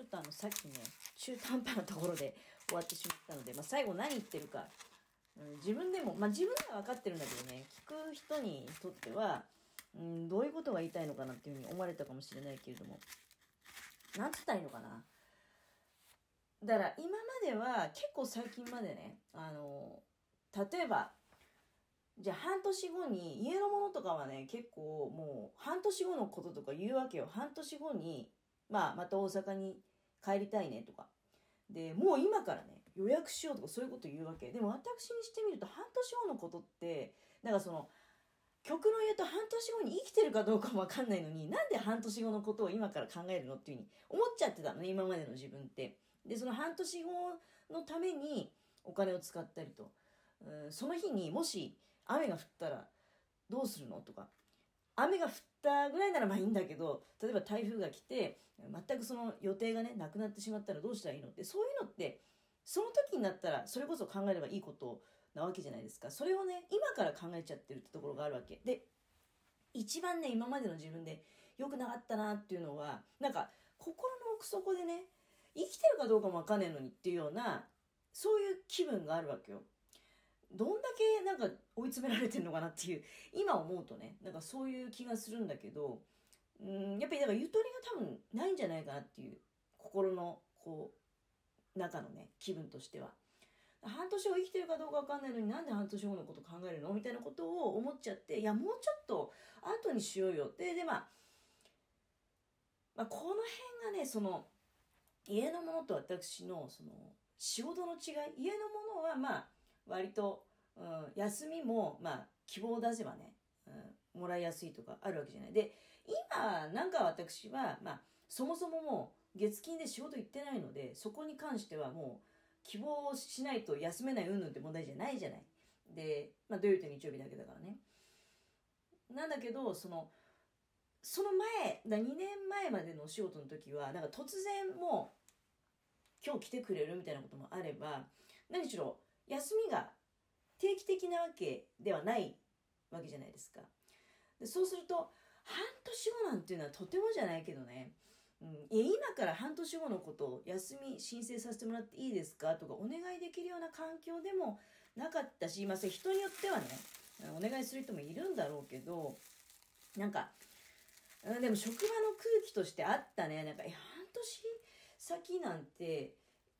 ちょっとあの、さっきね、中途半端なところで終わってしまったので、まあ、最後何言ってるか、うん、自分でも、まあ、自分では分かってるんだけどね、聞く人にとっては、うん、どういうことが言いたいのかなっていうふうに思われたかもしれないけれども、なんつったらいいのかな。だから今までは結構最近までね、あの、例えば、じゃあ半年後に家のものとかはね、結構もう半年後のこととか言うわけよ。半年後に、まあまた大阪に帰りたいねとか。で、もう今からね、予約しようとかそういうこと言うわけ。でも私にしてみると半年後のことって、なんかその、曲の言うと半年後に生きてるかどうかもわかんないのに、なんで半年後のことを今から考えるのっていうふうに思っちゃってたのね、今までの自分って。で、その半年後のためにお金を使ったりと。うん、その日にもし雨が降ったらどうするのとか。雨が降ったぐらいならまあいいんだけど、例えば台風が来て、全くその予定がね、なくなってしまったらどうしたらいいのって、そういうのって、その時になったら、それこそ考えればいいことなわけじゃないですか。それをね、今から考えちゃってるってところがあるわけ。で、一番ね、今までの自分で良くなかったなっていうのは、なんか、心の奥底でね、生きてるかどうかもわかんねえのにっていうような、そういう気分があるわけよ。どんだけなんか追い詰められてるのかなっていう、今思うとね、なんかそういう気がするんだけど、うん、やっぱりだからゆとりが多分ないんじゃないかなっていう、心のこう、中のね、気分としては。半年後生きてるかどうかわかんないのになんで半年後のこと考えるの？みたいなことを思っちゃって、いや、もうちょっと後にしようよって。で、まあ、まあ、この辺がね、その、家のものと私の、その、仕事の違い、家のものは、まあ、割と、うん、休みも、まあ、希望を出せばね、うん、もらいやすいとかあるわけじゃない。で、今、なんか私は、まあ、そもそももう、月金で仕事行ってないので、そこに関してはもう、希望しないと休めない云々って問題じゃないじゃない。で、まあ、土曜日と日曜日だけだからね。なんだけど、その、その前、だ2年前までのお仕事の時は、なんか突然もう、今日来てくれるみたいなこともあれば、何しろ、休みが定期的なわけではないわけじゃないですか。でそうすると、半年後なんていうのはとてもじゃないけどね、うん、いや今から半年後のことを休み申請させてもらっていいですかとかお願いできるような環境でもなかったし、まあ、人によってはね、お願いする人もいるんだろうけど、なんかん、でも職場の空気としてあったね。なんか、半年先なんて、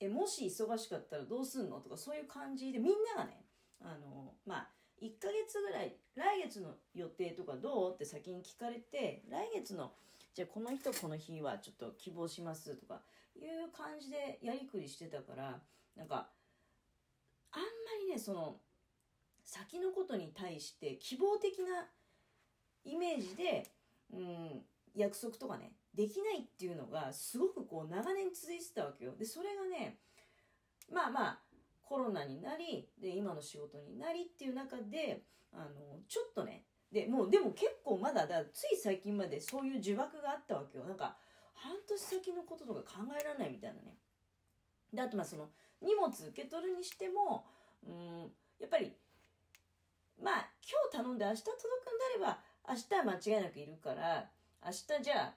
え、もし忙しかったらどうすんの？とかそういう感じでみんながね、あの、まあ、1ヶ月ぐらい、来月の予定とかどう？って先に聞かれて、来月の、じゃあこの日とこの日はちょっと希望しますとかいう感じでやりくりしてたから、なんか、あんまりね、その、先のことに対して希望的なイメージで、うん、約束とかね、できないっていうのがすごくこう長年続いてたわけよ。で、それがね、まあまあ、コロナになり、で、今の仕事になりっていう中で、あの、ちょっとね、で、もう、でも結構まだ、だつい最近までそういう呪縛があったわけよ。なんか、半年先のこととか考えられないみたいなね。で、あとまあその、荷物受け取るにしても、うん、やっぱり、まあ、今日頼んで明日届くんであれば、明日は間違いなくいるから、明日じゃあ、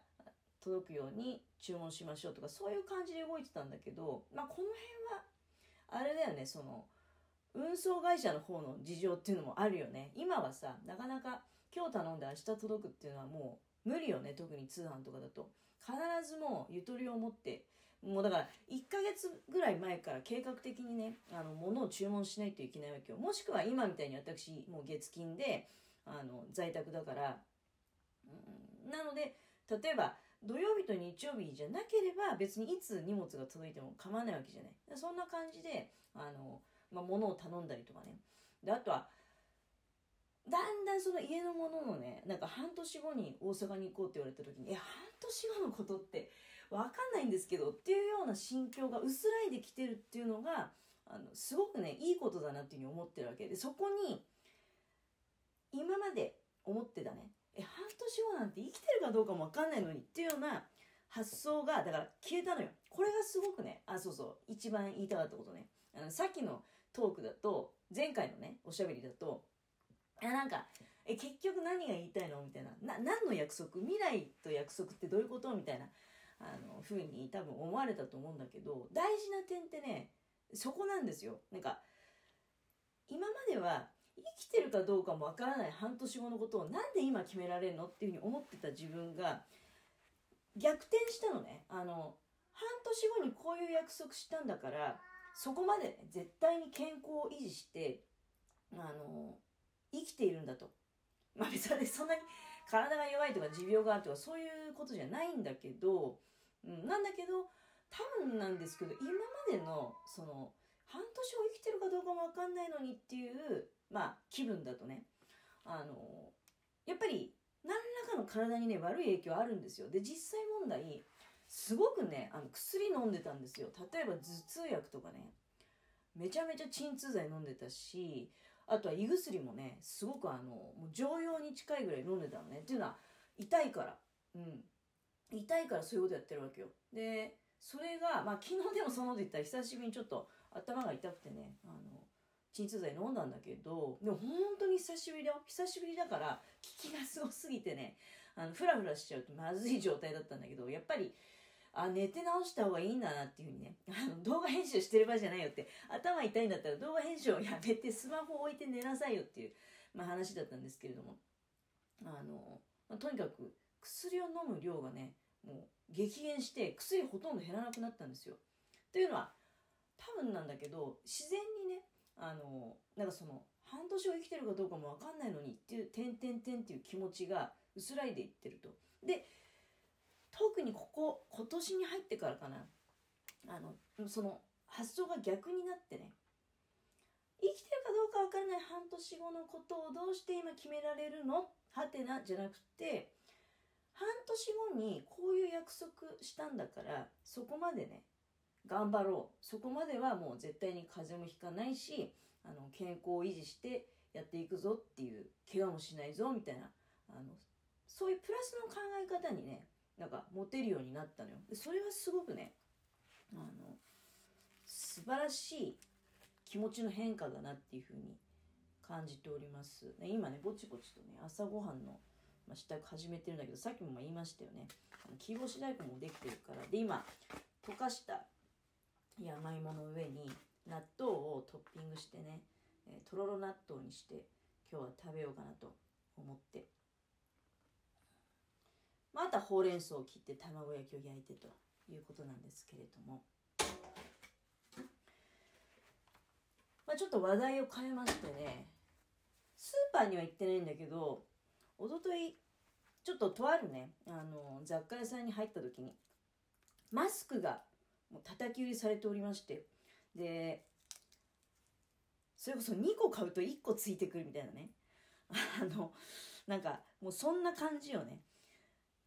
届くように注文しましょうとか、そういう感じで動いてたんだけど、まあ、この辺は、あれだよね、その、運送会社の方の事情っていうのもあるよね。今はさ、なかなか今日頼んで明日届くっていうのはもう無理よね、特に通販とかだと。必ずもうゆとりを持って、もうだから1ヶ月ぐらい前から計画的にね、あの、物を注文しないといけないわけよ。もしくは今みたいに私、もう月金で、あの、在宅だから、うん、なので、例えば、土曜日と日曜日じゃなければ別にいつ荷物が届いても構わないわけじゃない。そんな感じで、あの、まあ、物を頼んだりとかね。で、あとは、だんだんその家のもののね、なんか半年後に大阪に行こうって言われた時に、え、半年後のことってわかんないんですけどっていうような心境が薄らいできてるっていうのが、あの、すごくね、いいことだなっていうふうに思ってるわけで、そこに、今まで思ってたね、え、半年後なんて生きてるかどうかもわかんないのにっていうような発想が、だから消えたのよ。これがすごくね、あ、そうそう、一番言いたかったことね。あの、さっきのトークだと、前回のね、おしゃべりだと、あ、なんか、え、結局何が言いたいのみたいな。な、何の約束？未来と約束ってどういうこと？みたいなあの風に多分思われたと思うんだけど大事な点ってねそこなんですよなんか今までは生きてるかどうかもわからない半年後のことをなんで今決められるのっていうふうに思ってた自分が逆転したのね。あの半年後にこういう約束したんだからそこまで、ね、絶対に健康を維持してあの生きているんだと。まあ別にそんなに体が弱いとか持病があるとかそういうことじゃないんだけど、うん、なんだけど多分なんですけど今までのその半年を生きてるかどうかも分かんないのにっていうまあ気分だとね。あのやっぱり何らかの体にね悪い影響あるんですよ。で実際問題すごくねあの薬飲んでたんですよ。例えば頭痛薬とかね。めちゃめちゃ鎮痛剤飲んでたしあとは胃薬もねすごくあのもう常用に近いぐらい飲んでたのね。っていうのは痛いから。うん。痛いからそういうことやってるわけよ。でそれがまあ昨日でもそのこと言ったら久しぶりにちょっと頭が痛くてねあの鎮痛剤飲んだんだけどでも本当に久しぶりだよ久しぶりだから効きがすごすぎてねあのフラフラしちゃうとまずい状態だったんだけどやっぱりあ寝て直した方がいいんだなっていうふうにねあの動画編集してる場合じゃないよって頭痛いんだったら動画編集をやめてスマホ置いて寝なさいよっていう、まあ、話だったんですけれどもあの、まあ、とにかく薬を飲む量がねもう激減して薬ほとんど減らなくなったんですよ。というのは多分なんだけど自然にねあのなんかその半年を生きてるかどうかも分かんないのにっていう「点点点」っていう気持ちが薄らいでいってると。で特にここ今年に入ってからかな。あのその発想が逆になってね。生きてるかどうかわからない半年後のことをどうして今決められるの？はてなじゃなくて半年後にこういう約束したんだからそこまでね頑張ろう。そこまではもう絶対に風邪もひかないしあの健康を維持してやっていくぞっていう怪我もしないぞみたいなあのそういうプラスの考え方にねなんか持てるようになったのよ。それはすごくねあの素晴らしい気持ちの変化だなっていうふうに感じております。今ねぼちぼちとね朝ごはんの、まあ、支度始めてるんだけどさっきも言いましたよね。切り干し大根もできてるから。で今溶かした山芋の上に納豆をトッピングしてね、え、とろろ納豆にして今日は食べようかなと思って。またほうれん草を切って卵焼きを焼いてということなんですけれども、まあ、ちょっと話題を変えましてね。スーパーには行ってないんだけどおとといちょっととあるねあの雑貨屋さんに入った時にマスクがもう叩き売りされておりまして。でそれこそ2個買うと1個ついてくるみたいなね。あのなんかもうそんな感じよね。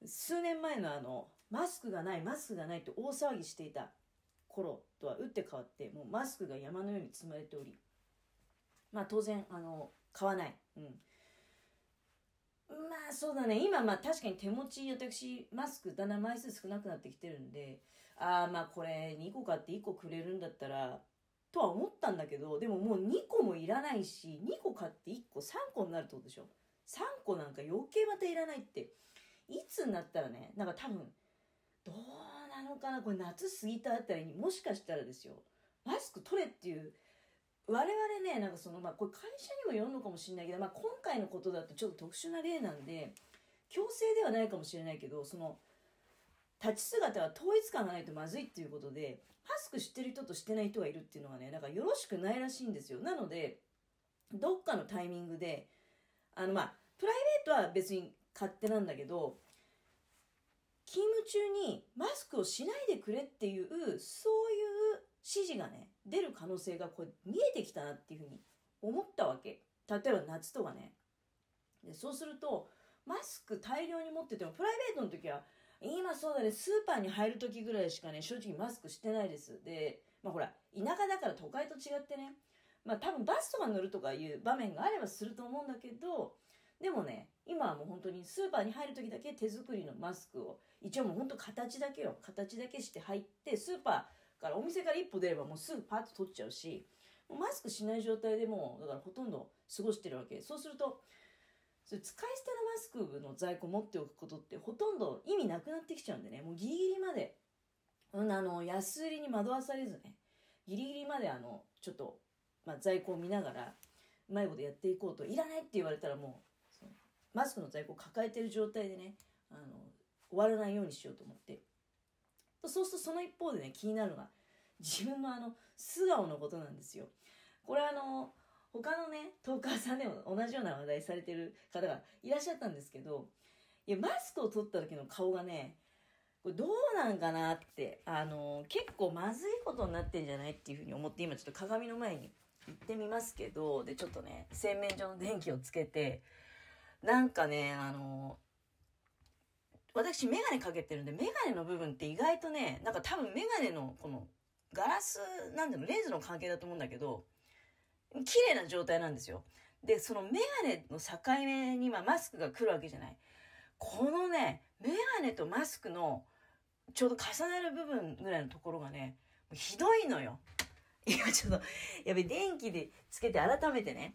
数年前のあのマスクがないマスクがないと大騒ぎしていた頃とは打って変わってもうマスクが山のように積まれており。まあ当然あの買わない、うん、まあそうだね。今まあ確かに手持ち私マスクだんだん枚数少なくなってきてるんでああまあこれ2個買って1個くれるんだったらとは思ったんだけどでももう2個もいらないし2個買って1個3個になるってことでしょ。3個なんか余計またいらないって。いつになったらねなんか多分どうなのかなこれ夏過ぎたあたりにもしかしたらですよマスク取れっていう我々ねなんかそのまあこれ会社にもよるのかもしれないけど、まあ、今回のことだとちょっと特殊な例なんで強制ではないかもしれないけどその立ち姿は統一感がないとまずいっていうことでマスクしてる人としてない人がいるっていうのはねなんかよろしくないらしいんですよ。なのでどっかのタイミングであのまあプライベートは別に勝手なんだけど勤務中にマスクをしないでくれっていうそういう指示がね出る可能性がこれ見えてきたなっていうふうに思ったわけ。例えば夏とかね。でそうするとマスク大量に持っててもプライベートの時は今そうだね。スーパーに入る時ぐらいしかね正直マスクしてないです。でまあほら田舎だから都会と違ってね。まあ多分バスとか乗るとかいう場面があればすると思うんだけどでもね今はもう本当にスーパーに入る時だけ手作りのマスクを。一応もう本当形だけよ。形だけして入ってスーパーからお店から一歩出ればもうすぐパッと取っちゃうしマスクしない状態でもうだからほとんど過ごしてるわけ。そうするとそれ使い捨てのマスクの在庫持っておくことってほとんど意味なくなってきちゃうんでね、もうギリギリまで、うん、あの、安売りに惑わされずね、ギリギリまであの、ちょっと、まあ、在庫を見ながら、うまいことやっていこうと、いらないって言われたらもう、マスクの在庫を抱えてる状態でね、あの、終わらないようにしようと思って。そうするとその一方でね、気になるのが、自分のあの、素顔のことなんですよ。これあの、他のね、トーカーさんでも同じような話題されてる方がいらっしゃったんですけど、いや、マスクを取った時の顔がね、これどうなんかなって、あの、結構まずいことになってんじゃないっていうふうに思って、今ちょっと鏡の前に行ってみますけど、で、ちょっとね、洗面所の電気をつけて、なんかね、あの、私メガネかけてるんで、メガネの部分って意外とね、なんか多分メガネのこのガラス、なんていうの、レンズの関係だと思うんだけど、綺麗な状態なんですよ。で、そのメガネの境目に今マスクが来るわけじゃない。このね、メガネとマスクのちょうど重なる部分ぐらいのところがね、ひどいのよ。今ちょっと、やべ、電気でつけて改めてね、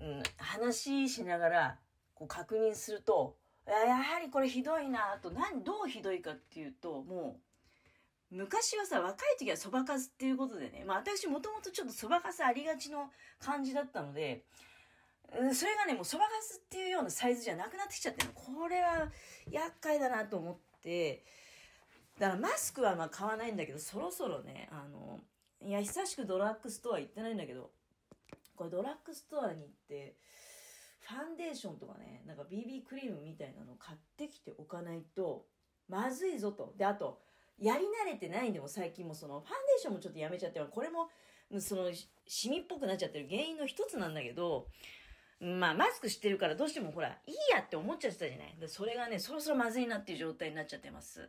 うん、話しながらこう確認すると、やはりこれひどいなと、何、どうひどいかっていうと、もう、昔はさ、若い時はそばかすっていうことでね、まあ私もともとちょっとそばかすありがちの感じだったので、それがね、もうそばかすっていうようなサイズじゃなくなってきちゃってこれは厄介だなと思って、だからマスクはまあ買わないんだけど、そろそろね、あの、いや、久しくドラッグストア行ってないんだけど、これドラッグストアに行って、ファンデーションとかね、なんか BB クリームみたいなの買ってきておかないと、まずいぞと。で、あと、やり慣れてないんでも最近もそのファンデーションもちょっとやめちゃってこれもそのシミっぽくなっちゃってる原因の一つなんだけどまあマスクしてるからどうしてもほらいいやって思っちゃってたじゃない。それがねそろそろまずいなっていう状態になっちゃってます。